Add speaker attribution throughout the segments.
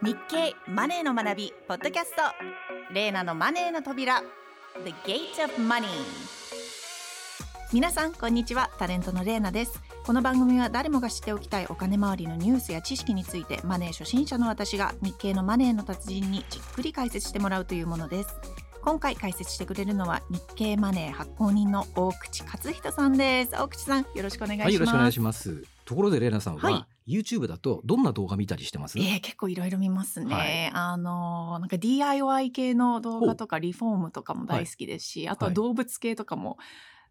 Speaker 1: 日経マネーの学びポッドキャスト。レーナのマネーの扉。The Gate of Money 皆さんこんにちは。タレントのレーナです。この番組は誰もが知っておきたいお金周りのニュースや知識についてマネー初心者の私が日経のマネーの達人にじっくり解説してもらうというものです。今回解説してくれるのは日経マネー発行人の大口克人さんです。大口さんよろしくお願いします、
Speaker 2: はい、よろしくお願いします。ところでレイナさんは、
Speaker 1: は
Speaker 2: YouTube だとどんな動画見たりしてます、
Speaker 1: えー、結構いろいろ見ますね、
Speaker 2: はい。
Speaker 1: あのなんか DIY 系の動画とかリフォームとかも大好きですし、あとは動物系とかも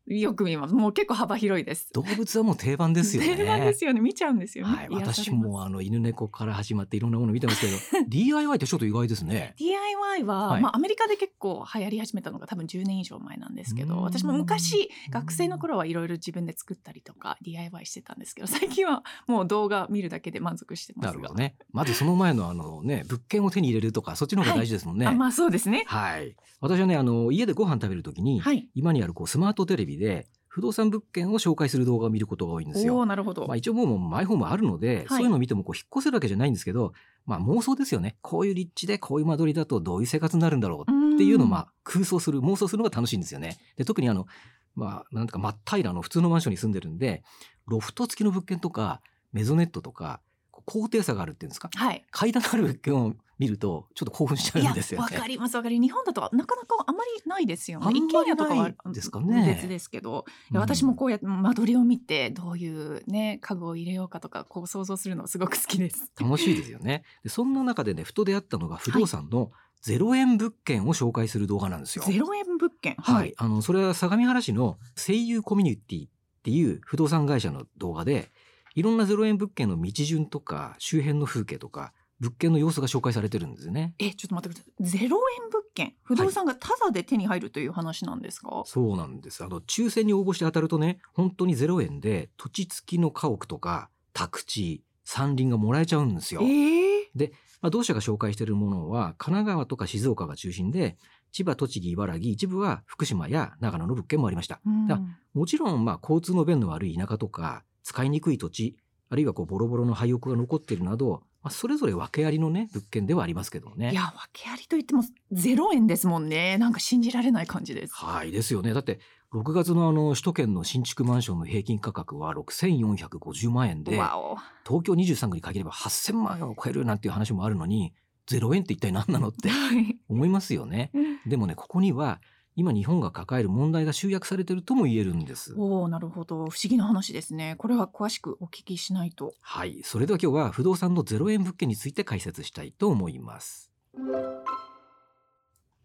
Speaker 1: よく見ます。もう結構幅広いです。
Speaker 2: 動物はもう定番ですよね。
Speaker 1: 定番ですよね。見ちゃうんですよ。ね、
Speaker 2: はい、私もあの犬猫から始まっていろんなもの見てますけど DIY ってちょっと意外ですね。
Speaker 1: DIY は、
Speaker 2: はい。
Speaker 1: まあ、アメリカで結構流行り始めたのが多分10年以上前なんですけど
Speaker 2: うん。
Speaker 1: 私も昔学生の頃はいろいろ自分で作ったりとか DIY してたんですけど最近はもう動画見るだけで満足してますが。
Speaker 2: なるほどね。まずその前のあのね物件を手に入れるとかそっちの方が大事ですもんね。
Speaker 1: あまあそうですね。
Speaker 2: はい、私はねあの家でご飯食べるときに、
Speaker 1: はい。
Speaker 2: 今にあるこうスマートテレビで不動産物件を紹介する動画を見ることが多いんです
Speaker 1: お
Speaker 2: よ
Speaker 1: おなるほど、
Speaker 2: まあ、一応もうマイホームあるので、
Speaker 1: はい
Speaker 2: そういうのを見てもこう引っ越せるわけじゃないんですけど、まあ妄想ですよね。こういう立地でこういう間取りだとどういう生活になるんだろうっていうのをまあ空想する、妄想するのが楽しいんですよね。で、特にあの、まあなんとか真っ平らの普通のマンションに住んでるんで、ロフト付きの物件とかメゾネットとか、高低差があるっていうんですか？
Speaker 1: はい
Speaker 2: 階段がある物件を見るとちょっと興奮しちゃうんですよね。
Speaker 1: わかりますわかります日本だとなかなかあまりないですよね一軒家とかは
Speaker 2: ですかね
Speaker 1: 別ですけど、い
Speaker 2: うん
Speaker 1: や私もこうやって間取りを見てどういうね家具を入れようかとかこう想像するのすごく好きです
Speaker 2: 楽しいですよね。で、そんな中でね、ふと出会ったのが不動産の0円物件を紹介する動画なんですよ。
Speaker 1: ゼロ円物件？
Speaker 2: はい。あの、それは相模原市の声優コミュニティっていう不動産会社の動画で、いろんな0円物件の道順とか、周辺の風景とか、物件の様子が紹介されてるんですよね。
Speaker 1: えちょっと待ってくださいゼロ円物件不動産がタダで手に入るという話なんですか、
Speaker 2: そうなんです。あの、抽選に応募して当たるとね、本当に0円で土地付きの家屋とか、宅地、山林がもらえちゃうんですよ。
Speaker 1: ええ
Speaker 2: まあ、同社が紹介しているものは、神奈川とか静岡が中心で、千葉、栃木、茨城、一部は福島や長野の物件もありました。
Speaker 1: うん
Speaker 2: だもちろん、まあ、交通の便の悪い田舎とか、使いにくい土地、あるいはこう、ボロボロの廃屋が残っているなど、まあ、それぞれ訳ありのね、物件ではありますけどね。
Speaker 1: いや訳ありと言ってもゼロ円ですもんねなんか信じられない感じです
Speaker 2: はい、ですよね。だって、6月のあの、首都圏の新築マンションの平均価格は6450万円で、東京23区に限れば8000万円を超えるなんていう話もあるのに、0円って一体何なのって
Speaker 1: はい
Speaker 2: 思いますよね。でもね、ここには、今日本が抱える問題が集約されているとも言えるんです。
Speaker 1: おおなるほど不思議な話ですねこれは詳しくお聞きしないと
Speaker 2: はい。それでは今日は不動産の0円物件について解説したいと思います。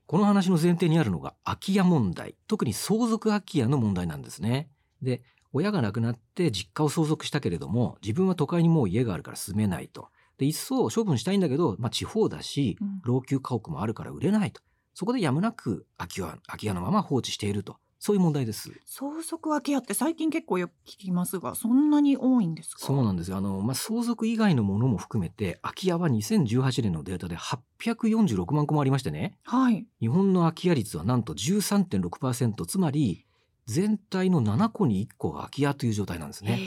Speaker 2: この話の前提にあるのが空き家問題。特に相続空き家の問題なんですね。で、親が亡くなって実家を相続したけれども、自分は都会にもう家があるから住めないと。で、一層処分したいんだけど、まあ地方だし
Speaker 1: うん、
Speaker 2: 老朽家屋もあるから売れないと。そこでやむなく空き家、空き家のまま放置していると。そういう問題です。
Speaker 1: 相続空き家って最近結構よく聞きますがそんなに多いんですか？
Speaker 2: そうなんですよ。あの、まあ、相続以外のものも含めて、空き家は2018年のデータで846万個もありましてね、
Speaker 1: はい
Speaker 2: 日本の空き家率はなんと13.6%、つまり、全体の7個に1個が空き家という状態なんですね。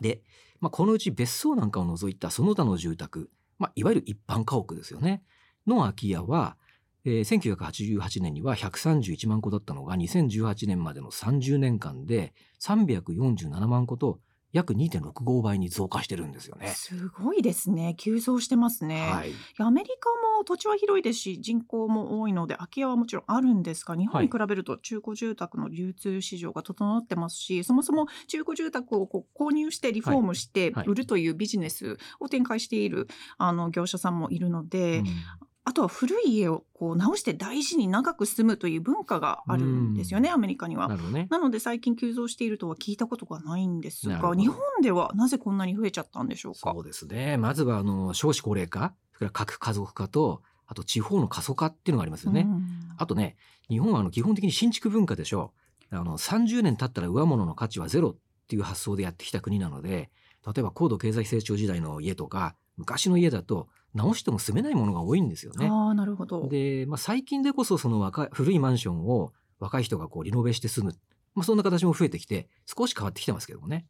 Speaker 2: で、まあ、このうち別荘なんかを除いたその他の住宅、まあ、いわゆる一般家屋ですよね、の空き家は、えー1988年には131万個だったのが2018年までの30年間で347万個と約2.65倍に増加してるんですよね。
Speaker 1: すごいですね。急増してますね、
Speaker 2: はい。
Speaker 1: アメリカも土地は広いですし人口も多いので空き家はもちろんあるんですが日本に比べると中古住宅の流通市場が整ってますし、そもそも中古住宅をこう購入してリフォームして
Speaker 2: はい。
Speaker 1: 売るというビジネスを展開しているあの業者さんもいるので、
Speaker 2: うん
Speaker 1: あとは古い家をこう直して大事に長く住むという文化があるんですよね、アメリカには
Speaker 2: な。ね。
Speaker 1: なので最近急増しているとは聞いたことがないんですが日本ではなぜこんなに増えちゃったんでしょうか？
Speaker 2: そうですね。まずは、あの、少子高齢化、それから核家族化と、あと地方の過疎化っていうのがありますよね。
Speaker 1: うん
Speaker 2: あとね、日本はあの基本的に新築文化でしょう。あの、30年経ったら上物の価値はゼロっていう発想でやってきた国なので、例えば高度経済成長時代の家とか、昔の家だと直しても住めないものが多いんですよね。
Speaker 1: ああなるほど。
Speaker 2: で、まあ、最近でこそその若い、古いマンションを若い人がこうリノベして住む。まあ、そんな形も増えてきて、少し変わってきてますけどもね。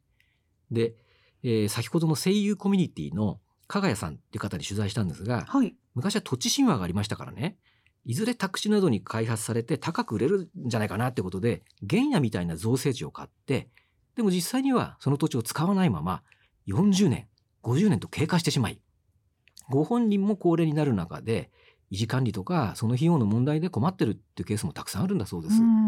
Speaker 2: で、えー先ほどの声優コミュニティの加賀谷さんっていう方に取材したんですが
Speaker 1: はい。
Speaker 2: 昔は土地神話がありましたからねいずれ宅地などに開発されて高く売れるんじゃないかなってことで原野みたいな造成地を買ってでも実際にはその土地を使わないまま40年50年と経過してしまいご本人も高齢になる中で維持管理とかその費用の問題で困ってるっていうケースもたくさんあるんだそうです。
Speaker 1: うん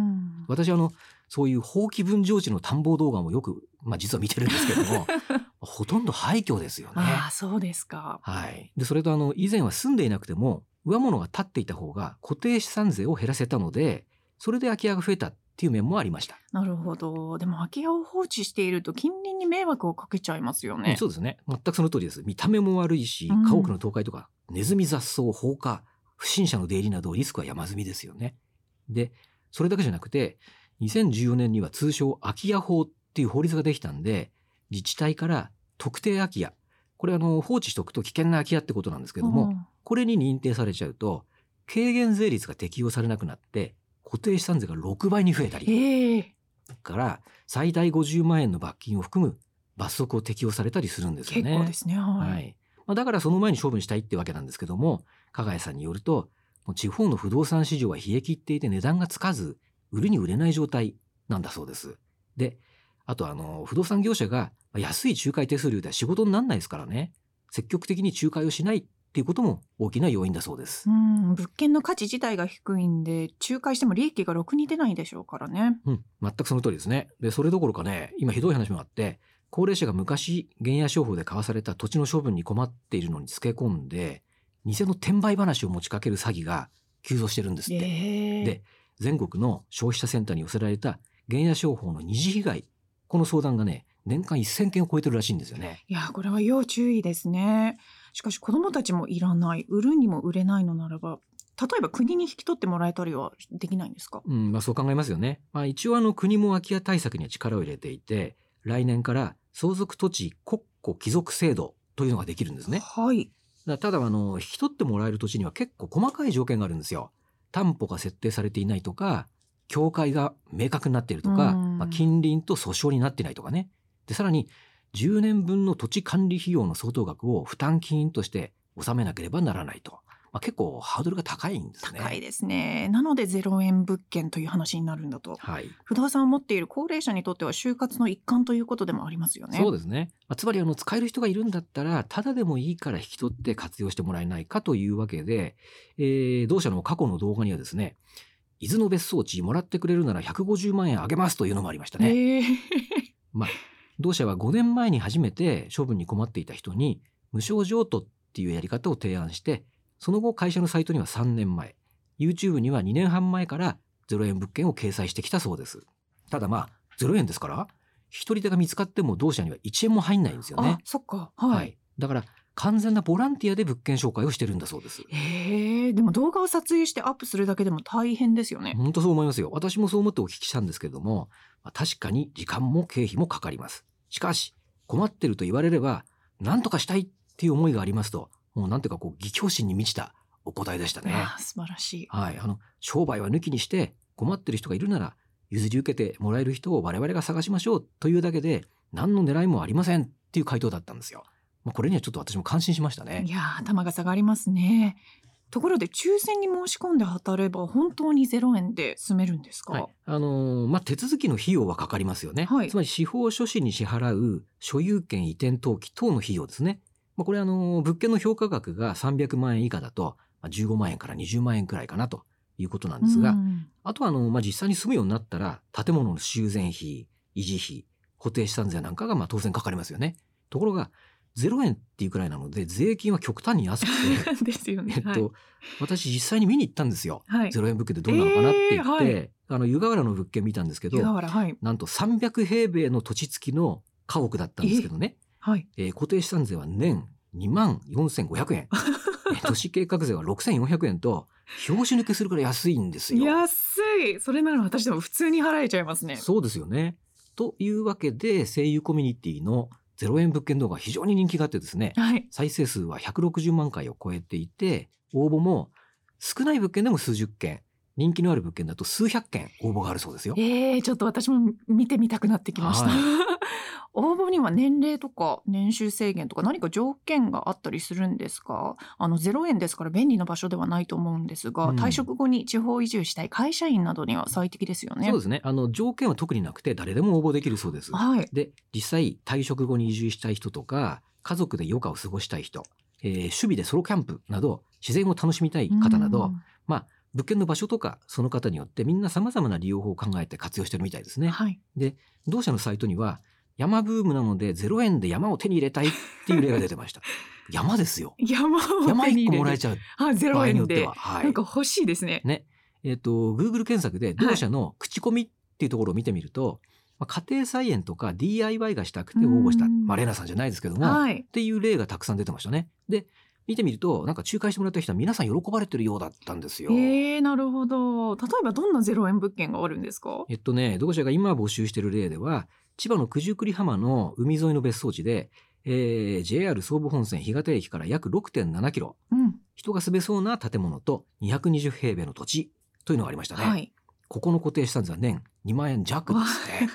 Speaker 2: 私はあのそういう放棄分譲地の田んぼ動画もよく、まあ、実は見てるんですけども ほとんど廃墟ですよね。
Speaker 1: ああ、そうですか。
Speaker 2: はい、でそれとあの以前は住んでいなくても上物が建っていた方が固定資産税を減らせたのでそれで空き家が増えたっていう面もありました。
Speaker 1: なるほど。でも空き家を放置していると近隣に迷惑をかけちゃいますよね。
Speaker 2: そうですね全くその通りです。見た目も悪いし
Speaker 1: うん
Speaker 2: 家屋の倒壊とか、ネズミ雑草放火不審者の出入りなどリスクは山積みですよね。でそれだけじゃなくて2014年には通称空き家法っていう法律ができたんで自治体から特定空き家これあの放置しておくと危険な空き家ってことなんですけども、
Speaker 1: うん
Speaker 2: これに認定されちゃうと軽減税率が適用されなくなって固定資産税が6倍に増えたり
Speaker 1: ええ
Speaker 2: だから最大50万円の罰金を含む罰則を適用されたりするんですよね。
Speaker 1: 結構ですね。はい。
Speaker 2: はいまあ、だからその前に処分したいってわけなんですけども加賀谷さんによると地方の不動産市場は冷え切っていて値段がつかず売るに売れない状態なんだそうです。であとあの不動産業者がまあ安い仲介手数料では仕事にならないですからね積極的に仲介をしないっていうことも大きな要因だそうです
Speaker 1: う。ん、物件の価値自体が低いんで仲介しても利益がろくに出ないでしょうからね。
Speaker 2: うん、全くその通りですね。で、それどころかね、今ひどい話もあって、高齢者が昔、原野商法で買わされた土地の処分に困っているのにつけ込んで、偽の転売話を持ちかける詐欺が急増してるんですって。
Speaker 1: ええ
Speaker 2: で、全国の消費者センターに寄せられた原野商法の二次被害、この相談がね、年間1000件を超えてるらしいんですよね。
Speaker 1: いやこれは要注意ですね。しかし子どもたちもいらない売るにも売れないのならば例えば国に引き取ってもらえたりはできないんですか？
Speaker 2: うん、まあそう考えますよね。まあ一応あの国も空き家対策には力を入れていて、来年から相続土地国庫帰属制度というのができるんですね。
Speaker 1: はい。
Speaker 2: だただあの引き取ってもらえる土地には結構細かい条件があるんですよ。担保が設定されていないとか境界が明確になっているとか、
Speaker 1: うん
Speaker 2: まあ、近隣と訴訟になっていないとかねでさらに10年分の土地管理費用の相当額を負担金として納めなければならないと、まあ、結構ハードルが高いんですね。
Speaker 1: 高いですね。なので0円物件という話になるんだと。
Speaker 2: はい、
Speaker 1: 不動産を持っている高齢者にとっては就活の一環ということでもありますよね。
Speaker 2: そうですね、まあ、つまりあの使える人がいるんだったらただでもいいから引き取って活用してもらえないかというわけで、えー同社の過去の動画にはですね伊豆の別荘地もらってくれるなら150万円あげますというのもありましたね。
Speaker 1: ええ
Speaker 2: まあ、同社は5年前に初めて処分に困っていた人に無償譲渡っていうやり方を提案してその後会社のサイトには3年前 YouTube には2年半前から0円物件を掲載してきたそうですただまあ0円ですから一人手が見つかっても同社には1円も入んないんですよね
Speaker 1: あ、そっか。はい。
Speaker 2: だから完全なボランティアで物件紹介をしてるんだそうです
Speaker 1: ええでも動画を撮影してアップするだけでも大変ですよね。
Speaker 2: 本当そう思いますよ。私もそう思ってお聞きしたんですけれども、まあ確かに時間も経費もかかります。しかし、困ってると言われれば、何とかしたいっていう思いがありますと、もうなんていうかこう、義兄心に満ちたお答えでしたね。
Speaker 1: ああ素晴らしい。
Speaker 2: はい。あの、商売は抜きにして、困ってる人がいるなら、譲り受けてもらえる人を我々が探しましょうというだけで、何の狙いもありませんっていう回答だったんですよ。まあ、これにはちょっと私も感心しましたね
Speaker 1: い。やー頭が下がりますね。ところで抽選に申し込んで当たれば本当に0円で住めるんですか、
Speaker 2: はい、あのーまあ、手続きの費用はかかりますよね。
Speaker 1: はい
Speaker 2: つまり司法書士に支払う所有権移転登記等の費用ですね。まあ、これあのー物件の評価額が300万円以下だと、まあ、15万円から20万円くらいかなということなんですが、
Speaker 1: うん
Speaker 2: あとはあのーまあ、実際に住むようになったら建物の修繕費、維持費、固定資産税なんかがまあ当然かかりますよね。ところが0円っていうくらいなので税金は極端に安くて
Speaker 1: ですよね。
Speaker 2: えっと、
Speaker 1: はい
Speaker 2: 私実際に見に行ったんですよ。
Speaker 1: はい。
Speaker 2: 0円物件ってどうなのかなって言って、
Speaker 1: えーはい
Speaker 2: あの湯河原の物件見たんですけど
Speaker 1: はい
Speaker 2: なんと300平米の土地付きの家屋だったんですけどね、
Speaker 1: はい。
Speaker 2: えー固定資産税は年2万4500円 えー都市計画税は6400円と拍子抜けするくらい安いんですよ。
Speaker 1: 安い。それなら私でも普通に払えちゃいますね。
Speaker 2: そうですよね。というわけで声優コミュニティの0円物件動画非常に人気があってですね
Speaker 1: はい。
Speaker 2: 再生数は160万回を超えていて応募も少ない物件でも数十件人気のある物件だと数百件応募があるそうですよ。
Speaker 1: えー、ちょっと私も見てみたくなってきました。
Speaker 2: は
Speaker 1: 応募には年齢とか年収制限とか何か条件があったりするんですか？あの0円ですから便利な場所ではないと思うんですが、
Speaker 2: うん
Speaker 1: 退職後に地方移住したい会社員などには最適ですよね。
Speaker 2: そうですねあの条件は特になくて誰でも応募できるそうです。
Speaker 1: はい。
Speaker 2: で実際退職後に移住したい人とか家族で余暇を過ごしたい人、えー趣味でソロキャンプなど自然を楽しみたい方など、
Speaker 1: うん
Speaker 2: 物件の場所とかその方によってみんな様々な利用法を考えて活用してるみたいですね。
Speaker 1: はい。
Speaker 2: 同社のサイトには山ブームなので0円で山を手に入れたいっていう例が出てました。山ですよ。
Speaker 1: 山を
Speaker 2: 山1
Speaker 1: 手に入れる
Speaker 2: 個もらえちゃう
Speaker 1: あゼロ円で
Speaker 2: は。はい
Speaker 1: なんか欲しいですね。
Speaker 2: ね。えっ、と、Google 検索で同社の口コミっていうところを見てみると、まあ、家庭菜園とか DIY がしたくて応募した、
Speaker 1: うん
Speaker 2: まあ、レナさんじゃないですけども、っ
Speaker 1: はい。
Speaker 2: ていう例がたくさん出てましたね。で、見てみると、なんか仲介してもらった人は皆さん喜ばれてるようだったんですよ。
Speaker 1: えー、なるほど。例えばどんなゼロ円物件があるんですか？
Speaker 2: えっとね、同社が今募集している例では、千葉の九十九里浜の海沿いの別荘地で、えー JR 総武本線干潟駅から約6.7キロ、
Speaker 1: うん。
Speaker 2: 人が住めそうな建物と220平米の土地というのがありましたね。
Speaker 1: はい。
Speaker 2: ここの固定資産税は年2万円弱ですね。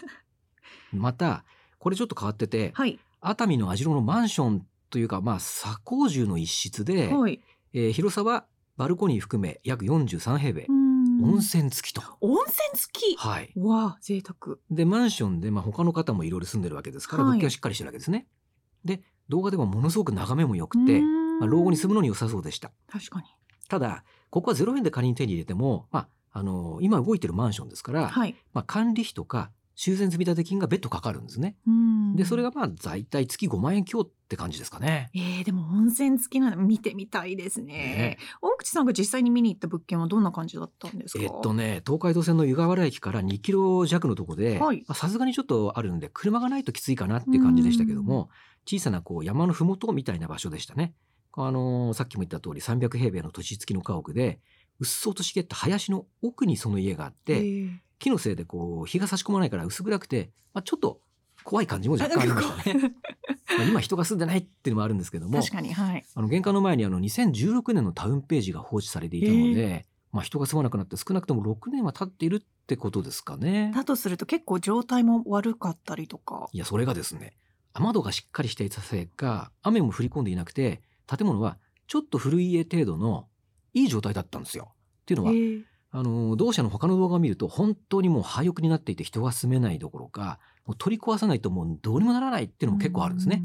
Speaker 2: また、これちょっと変わってて、
Speaker 1: はい。
Speaker 2: 熱海の網代のマンションというか、まあ、左高住の一室で、
Speaker 1: はい。
Speaker 2: えー広さはバルコニー含め約43平米、
Speaker 1: うん
Speaker 2: 温泉付きと。
Speaker 1: 温泉付き。
Speaker 2: はい。
Speaker 1: わあ、贅沢。
Speaker 2: で、マンションで、まあ、他の方もいろいろ住んでるわけですから、
Speaker 1: はい
Speaker 2: 物件はしっかりしてるわけですね。で、動画ではものすごく眺めも良くて、まあ、老後に住むのに良さそうでした。
Speaker 1: 確かに。
Speaker 2: ただ、ここは0円で仮に手に入れても、まあ、あの今動いてるマンションですから、
Speaker 1: はい。
Speaker 2: まあ、管理費とか修繕積立金が別途かかるんですね。
Speaker 1: うん
Speaker 2: で、それがまあ、大体月5万円強って感じですかね。
Speaker 1: えー、でも温泉付きなの見てみたいですね
Speaker 2: ね
Speaker 1: 大口さんが実際に見に行った物件はどんな感じだったんですか？
Speaker 2: えっとね、東海道線の湯河原駅から2キロ弱のとこで、さすがにちょっとあるんで、車がないときついかなっていう感じでしたけども、小さなこう山のふもとみたいな場所でしたね。あのーさっきも言った通り300平米の土地付きの家屋で、うっそうと茂った林の奥にその家があっ
Speaker 1: え
Speaker 2: て、
Speaker 1: ー
Speaker 2: 木のせいでこう日が差し込まないから薄暗くて、まあ、ちょっと怖い感じも若干ありましたね。まあ今人が住んでないっていうのもあるんですけども、
Speaker 1: 確かにはい
Speaker 2: あの玄関の前にあの2016年のタウンページが放置されていたので、まあ人が住まなくなって少なくとも6年は経っているってことですかね。
Speaker 1: だとすると結構状態も悪かったりとか
Speaker 2: いや、それがですね、雨戸がしっかりしていたせいか、雨も降り込んでいなくて、建物はちょっと古い家程度のいい状態だったんですよ。っていうのは、
Speaker 1: えー
Speaker 2: あの、同社の他の動画を見ると、本当にもう廃屋になっていて人が住めないどころか、もう取り壊さないともうどうにもならないっていうのも結構あるんですね。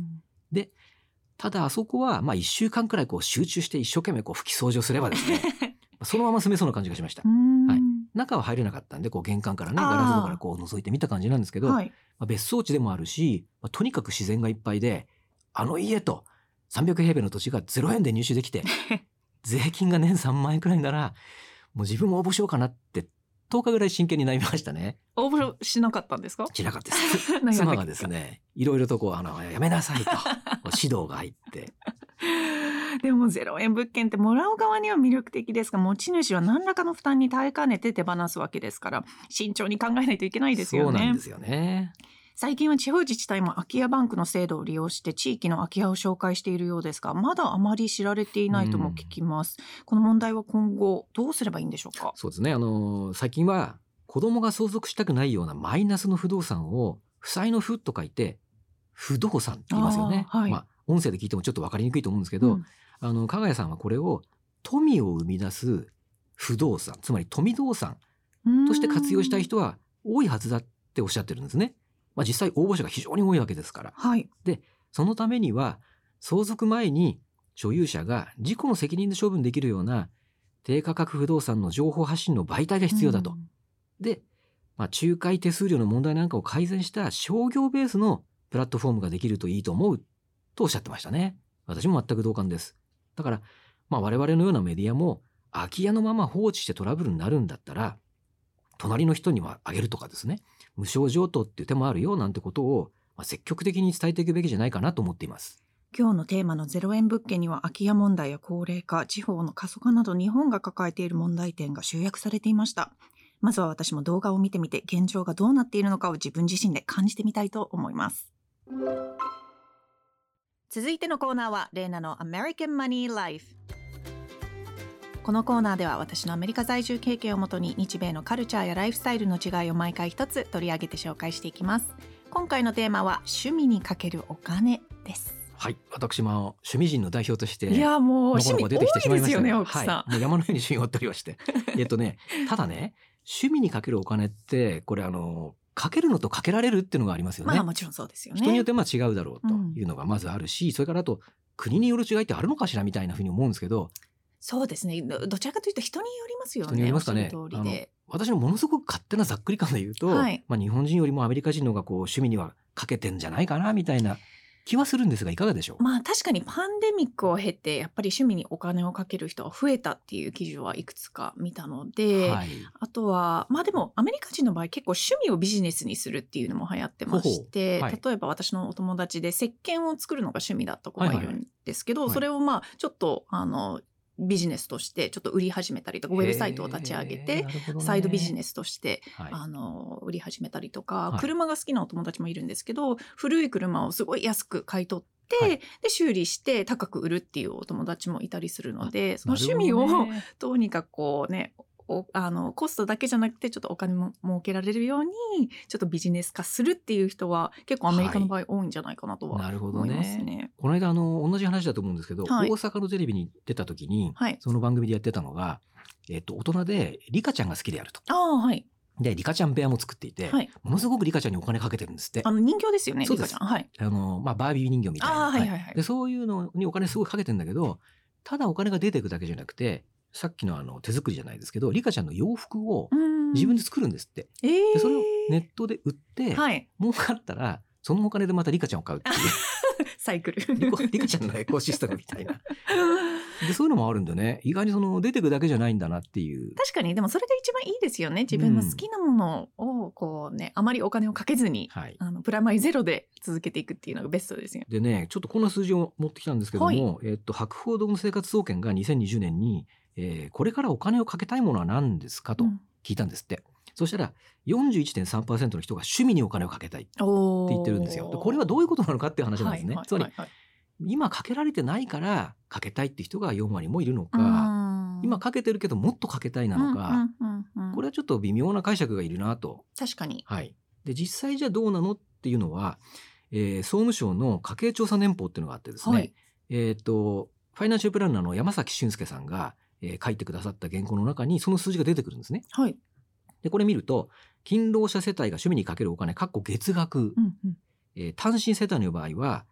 Speaker 2: ただ、あそこは、まあ一週間くらいこう集中して一生懸命こう拭き掃除をすればですね、そのまま住めそうな感じがしました
Speaker 1: う。ん
Speaker 2: はい中は入れなかったんで、こう玄関からね、ガラス戸からこう覗いてみた感じなんですけど、
Speaker 1: はい
Speaker 2: まあ、別荘地でもあるし、まあ、とにかく自然がいっぱいで、あの家と300平米の土地が0円で入手できて、税金が年3万円くらいなら、もう自分も応募しようかなって、10日ぐらい真剣に悩みましたね。
Speaker 1: 応募しなかったんですか？
Speaker 2: しなかったです。
Speaker 1: 何
Speaker 2: 妻がですね、いろいろとこう、あの、やめなさいと、指導が入って、
Speaker 1: でも0円物件ってもらう側には魅力的ですが持ち主は何らかの負担に耐えかねて手放すわけですから慎重に考えないといけないですよね
Speaker 2: そうなんですよね。
Speaker 1: 最近は地方自治体も空き家バンクの制度を利用して地域の空き家を紹介しているようですがまだあまり知られていないとも聞きます、この問題は今後どうすればいいんでしょうか？
Speaker 2: そうですね。あの、最近は子供が相続したくないようなマイナスの不動産を、負債の負と書いて、不動産って言いますよね。
Speaker 1: はい
Speaker 2: まあ、音声で聞いてもちょっと分かりにくいと思うんですけど、
Speaker 1: うん
Speaker 2: あの、加賀谷さんはこれを富を生み出す不動産、つまり富動産として活用したい人は多いはずだっておっしゃってるんですね。まあ実際応募者が非常に多いわけですから。
Speaker 1: はい
Speaker 2: そのためには、相続前に所有者が自己の責任で処分できるような低価格不動産の情報発信の媒体が必要だと。
Speaker 1: うん
Speaker 2: で、まあ、仲介手数料の問題なんかを改善した商業ベースのプラットフォームができるといいと思うとおっしゃってましたね。私も全く同感です。だから、まあ、我々のようなメディアも空き家のまま放置してトラブルになるんだったら、隣の人にはあげるとかですね、無償譲渡っていう手もあるよなんてことを、まあ、積極的に伝えていくべきじゃないかなと思っています。
Speaker 1: 今日のテーマの0円物件には空き家問題や高齢化地方の過疎化など日本が抱えている問題点が集約されていました。まずは私も動画を見てみて現状がどうなっているのかを自分自身で感じてみたいと思います。続いてのコーナーはレイナの American Money Life このコーナーでは私のアメリカ在住経験をもとに日米のカルチャーやライフスタイルの違いを毎回一つ取り上げて紹介していきます。今回のテーマは趣味にかけるお金です。
Speaker 2: はい、私も趣味人の代表として
Speaker 1: いやもう趣味
Speaker 2: 出てきてし
Speaker 1: 多いですよ。ね
Speaker 2: まいましたが
Speaker 1: 奥さん、
Speaker 2: はい、もう山のように趣味を持っておりまして。えっとねただね趣味にかけるお金ってこれあのかけるのとかけられるっていうのがありますよね、
Speaker 1: まあもちろんそうですよね。
Speaker 2: 人によってまあ違うだろうというのがまずあるし、それからあと国による違いってあるのかしらみたいなふうに思うんですけど
Speaker 1: そうですね。どどちらかというと人によりますよね。
Speaker 2: 人によりますかね。
Speaker 1: おっしゃる通りで。
Speaker 2: 私のものすごく勝手なざっくり感で言うと、
Speaker 1: はい。
Speaker 2: まあ、日本人よりもアメリカ人の方がこう趣味にはかけてんじゃないかなみたいな気はするんですがいかがでしょう、
Speaker 1: まあ確かにパンデミックを経てやっぱり趣味にお金をかける人が増えたっていう記事はいくつか見たので、
Speaker 2: はい、
Speaker 1: あとはまあでもアメリカ人の場合結構趣味をビジネスにするっていうのも流行ってまして、
Speaker 2: はい。
Speaker 1: 例えば私のお友達で石鹸を作るのが趣味だった子がいるんですけど、
Speaker 2: はいはい。
Speaker 1: それをまあちょっとあのビジネスとしてちょっと売り始めたりとかウェブサイトを立ち上げて、サイドビジネスとして
Speaker 2: はい。
Speaker 1: あの売り始めたりとか、
Speaker 2: はい。
Speaker 1: 車が好きなお友達もいるんですけど古い車をすごい安く買い取って、
Speaker 2: はい。
Speaker 1: で修理して高く売るっていうお友達もいたりするのでその趣味を
Speaker 2: ほど
Speaker 1: うにかこうねおあのコストだけじゃなくてちょっとお金も儲けられるようにちょっとビジネス化するっていう人は結構アメリカの場合多いんじゃないかなとは
Speaker 2: なるほど
Speaker 1: 思います
Speaker 2: ね
Speaker 1: ね。
Speaker 2: この間あの同じ話だと思うんですけど、
Speaker 1: はい
Speaker 2: 大阪のテレビに出た時に、
Speaker 1: はい。
Speaker 2: その番組でやってたのが、えっと、大人でリカちゃんが好きであると。
Speaker 1: ああはい
Speaker 2: でリカちゃん部屋も作っていて、
Speaker 1: はい。
Speaker 2: ものすごくリカちゃんにお金かけてるんですって。
Speaker 1: あの人形ですよね。リカちゃんはい。
Speaker 2: あのまあ、バービー人形みたいな、
Speaker 1: はいはいはい
Speaker 2: でそういうのにお金すごいかけてんだけどただお金が出ていくだけじゃなくてさっきのあの手作りじゃないですけどリカちゃんの洋服を自分
Speaker 1: で
Speaker 2: で作るんですって、
Speaker 1: え
Speaker 2: でそれをネ
Speaker 1: ッ
Speaker 2: ットで売って、
Speaker 1: はい。
Speaker 2: 儲かったらそのお金でまたリカちゃんを買うっていう。
Speaker 1: サイクル。
Speaker 2: リカちゃんのエコシステムみたいな。でそういうのもあるんでね。意外にその出てくだけじゃないんだなっていう。
Speaker 1: 確かに。でもそれが一番いいですよね。自分の好きなものをこうねあまりお金をかけずに
Speaker 2: はい。
Speaker 1: あのプラマイゼロで続けていくっていうのがベストですよ。
Speaker 2: でねちょっとこんな数字を持ってきたんですけども、えっと博報堂の生活総研が2020年に、えーこれからお金をかけたいものは何ですかと
Speaker 1: うん。
Speaker 2: 聞いたんですって、そしたら41.3%の人が趣味にお金をかけたいって言ってるんですよ。でこれはどういうことなのかっていう話なんですね、つまり
Speaker 1: はいはいはい。
Speaker 2: 今かけられてないからかけたいって人が4割もいるのか、
Speaker 1: はい
Speaker 2: 今かけてるけどもっとかけたいなのか、
Speaker 1: うんうんうんうん。
Speaker 2: これはちょっと微妙な解釈がいるなと。
Speaker 1: 確かに。
Speaker 2: はい、で実際じゃあどうなのっていうのは、えー総務省の家計調査年報っていうのがあってですね、
Speaker 1: はい。
Speaker 2: えっ、とファイナンシャルプランナーの山崎俊介さんが、えー書いてくださった原稿の中にその数字が出てくるんですね。
Speaker 1: はい。
Speaker 2: でこれ見ると勤労者世帯が趣味にかけるお金かっこ月額、
Speaker 1: うんうん
Speaker 2: えー単身世帯の場合は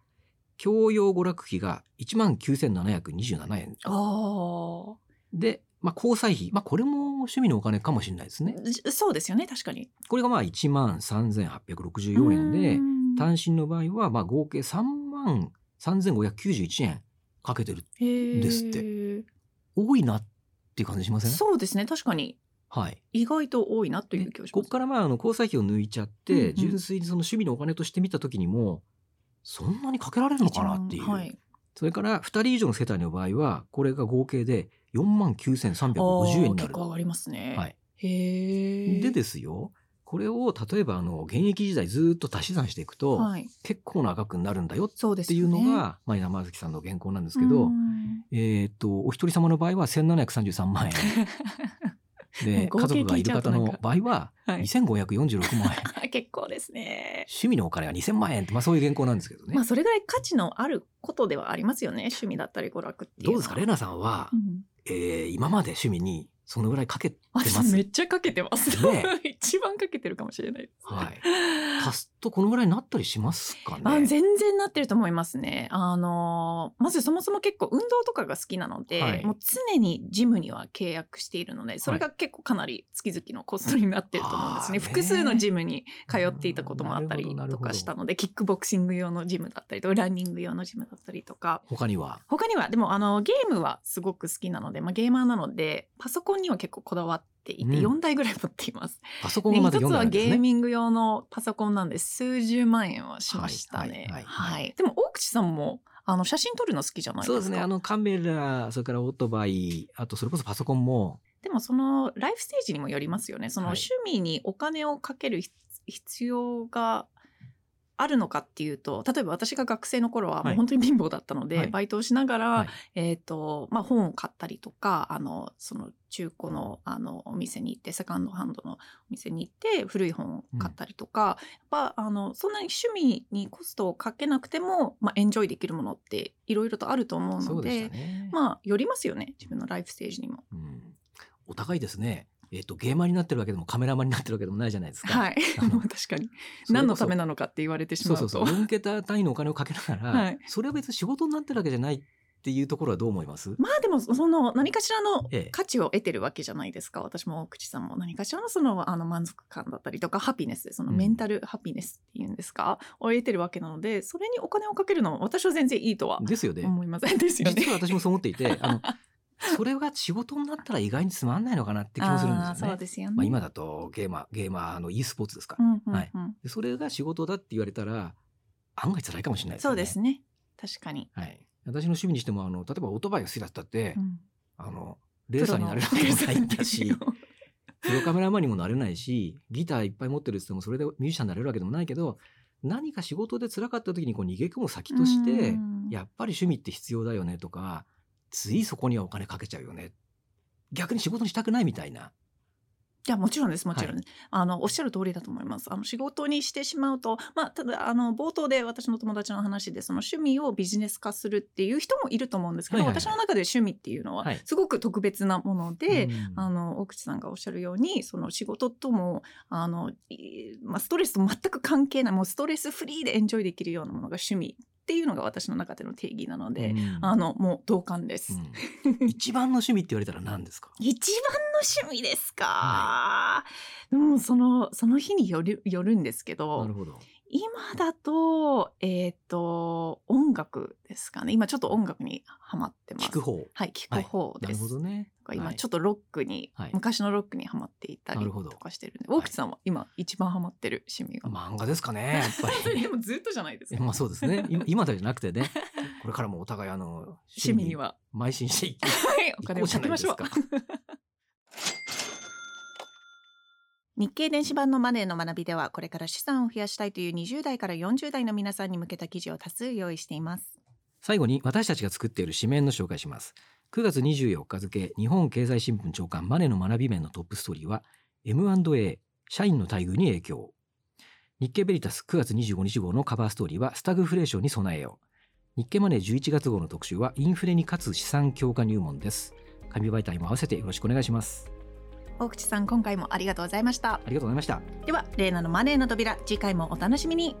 Speaker 2: 教養娯楽費が1万9727円
Speaker 1: あ
Speaker 2: で、まあ、交際費、まあ、これも趣味のお金かもしれないですね。
Speaker 1: そうですよね確かに。
Speaker 2: これがまあ1万3864円で、
Speaker 1: うん
Speaker 2: 単身の場合はまあ合計3万3591円かけてる
Speaker 1: へー
Speaker 2: ですって多いなっていう感じしません？
Speaker 1: そうですね確かに
Speaker 2: はい。
Speaker 1: 意外と多いなという気がします。
Speaker 2: ここからまああの交際費を抜いちゃって、
Speaker 1: うんうん
Speaker 2: 純粋にその趣味のお金として見た時にもそんなにかけられるのかなっていう、
Speaker 1: はい。
Speaker 2: それから2人以上の世帯の場合はこれが合計で4万9350円になる
Speaker 1: 結構上がりますね。
Speaker 2: はい、
Speaker 1: へえ。
Speaker 2: でですよこれを例えばあの現役時代ずっと足し算していくと、
Speaker 1: はい。
Speaker 2: 結構な額になるんだよっていうのが、まあ、山崎さんの原稿なんですけど、
Speaker 1: うん
Speaker 2: えーっとお一人様の場合は1733万円。で家族がいる方の
Speaker 1: か。
Speaker 2: 場合は
Speaker 1: はい。
Speaker 2: 2546万円。
Speaker 1: 結構ですね。
Speaker 2: 趣味のお金は2000万円って、まあ、そういう原稿なんですけどね、
Speaker 1: まあそれぐらい価値のあることではありますよね趣味だったり娯楽っていう
Speaker 2: どうですか？レナさんは、
Speaker 1: うん。
Speaker 2: えー今まで趣味にそのぐらいかけ
Speaker 1: 私めっちゃかけてます、
Speaker 2: ね。
Speaker 1: 一番かけてるかもしれないです、
Speaker 2: はい。足すとこのぐらいになったりしますかね？
Speaker 1: あ全然なってると思いますね。あのまずそもそも結構運動とかが好きなので、
Speaker 2: はい。
Speaker 1: もう常にジムには契約しているのでそれが結構かなり月々のコストになってると思うんですね。
Speaker 2: あーね
Speaker 1: 複数のジムに通っていたこともあったりとかしたのでキックボクシング用のジムだったりとかランニング用のジムだったりとか
Speaker 2: 他には？
Speaker 1: 他には。でもあのゲームはすごく好きなので、まあ、ゲーマーなのでパソコンには結構こだわっていて
Speaker 2: うん
Speaker 1: 4台ぐらい持っています。
Speaker 2: パソコン
Speaker 1: で
Speaker 2: がまず
Speaker 1: 一つはゲーミング用のパソコンなんで数十万円はしましたね。
Speaker 2: はいはい
Speaker 1: でも大口さんもあの写真撮るの好きじゃないですか。
Speaker 2: そうですねあのカメラそれからオートバイあとそれこそパソコンも
Speaker 1: でもそのライフステージにもよりますよね。その
Speaker 2: はい
Speaker 1: 趣味にお金をかける必必要があるのかっていうと例えば私が学生の頃はも
Speaker 2: はい
Speaker 1: う本当に貧乏だったので、
Speaker 2: はい
Speaker 1: バイトをしながら、
Speaker 2: はい
Speaker 1: えーとまあ、本を買ったりとかあのその中古のあのお店に行ってセカンドハンドのお店に行って古い本を買ったりとか、やっぱあのそんなに趣味にコストをかけなくても、まあ、エンジョイできるものっていろいろとあると思うの
Speaker 2: でし
Speaker 1: で
Speaker 2: たね。
Speaker 1: まあよりますよね自分のライフステージにも。
Speaker 2: うん、お互いですね。えっ、とゲーマーになってるわけでもカメラマンになってるわけでもないじゃないですか。
Speaker 1: はい 確かに何のためなのかって言われてしまと
Speaker 2: そううそうそう。4桁単位のお金をかけながら、
Speaker 1: はい
Speaker 2: それは別に仕事になってるわけじゃないっていうところはどう思います？
Speaker 1: まあでもその何かしらの
Speaker 2: ええ
Speaker 1: 価値を得てるわけじゃないですか私も大口さんも何かしらのそのあの満足感だったりとかハピネスその
Speaker 2: うん
Speaker 1: メンタルハピネスっていうんですか、を得てるわけなのでそれにお金をかけるのは私は全然いいとは
Speaker 2: ですよね。
Speaker 1: 思いませんですよね。
Speaker 2: 実は私もそう思っていて、あの それが仕事になったら意外につまんないのかなって気もするんですよね。
Speaker 1: そうですよね。
Speaker 2: まあ今だとゲーマーゲーマーの e スポーツですか
Speaker 1: う。んうんうん
Speaker 2: はいでそれが仕事だって言われたら案外辛いかもしれないですよね。
Speaker 1: そうですね確かに。
Speaker 2: はい。私の趣味にしてもあの例えばオートバイが好きだったって、
Speaker 1: うん
Speaker 2: あのレーサーになれるわけもないんだし。プロカメラマンにもなれないしギターいっぱい持ってるって言ってもそれでミュージシャンになれるわけでもないけど何か仕事で辛かった時にこう逃げ込む先として
Speaker 1: うん
Speaker 2: やっぱり趣味って必要だよねとかついそこにはお金かけちゃうよね。逆に仕事にしたくないみたいな。い
Speaker 1: やもちろんですもちろん、あのおっしゃる通りだと思います。あの仕事にしてしまうとまあただあの冒頭で私の友達の話でその趣味をビジネス化するっていう人もいると思うんですけど、
Speaker 2: はいはいはい。
Speaker 1: 私の中で趣味っていうのは
Speaker 2: はい。
Speaker 1: すごく特別なもので、
Speaker 2: うん。
Speaker 1: あの大口さんがおっしゃるようにその仕事ともあの、いまあ、ストレスと全く関係ないもうストレスフリーでエンジョイできるようなものが趣味っていうのが私の中での定義なので、
Speaker 2: うん。
Speaker 1: あのもう同感です。
Speaker 2: うん。一番の趣味って言われたら何ですか？
Speaker 1: 一番の趣味ですか、でもそのその日によるよるんですけ
Speaker 2: な
Speaker 1: ど
Speaker 2: るほど。
Speaker 1: 今だとえっ、と音楽ですかね。今ちょっと音楽にハマってます。
Speaker 2: 聞く方。
Speaker 1: はい聞く方
Speaker 2: なる
Speaker 1: です、
Speaker 2: ほどね
Speaker 1: 今ちょ
Speaker 2: っ
Speaker 1: っとロックに、
Speaker 2: はい。
Speaker 1: 昔のロックにハマっていたりとかしてるんで
Speaker 2: はい
Speaker 1: 大口さんは今一番ハマってる趣味が、
Speaker 2: 漫画ですかねやっぱり。
Speaker 1: でもずっとじゃないですか。
Speaker 2: まあそうですね。今今だじゃなくてね。これからもお互いあの
Speaker 1: 趣味には。
Speaker 2: 邁進していって
Speaker 1: はいお金をか。けましょう。日経電子版のマネーの学びではこれから資産を増やしたいという20代から40代の皆さんに向けた記事を多数用意しています。
Speaker 2: 最後に私たちが作っている紙面の紹介します9月24日付日本経済新聞長官マネの学び面のトップストーリーは M&A 社員の待遇に影響。日経ベリタス9月25日号のカバーストーリーはスタグフレーションに備えよう。日経マネー11月号の特集はインフレに勝つ資産強化入門です。紙媒体も合わせてよろしくお願いします。
Speaker 1: 大口さん今回もありがとうございました。
Speaker 2: ありがとうございました。
Speaker 1: ではレイナのマネーの扉次回もお楽しみに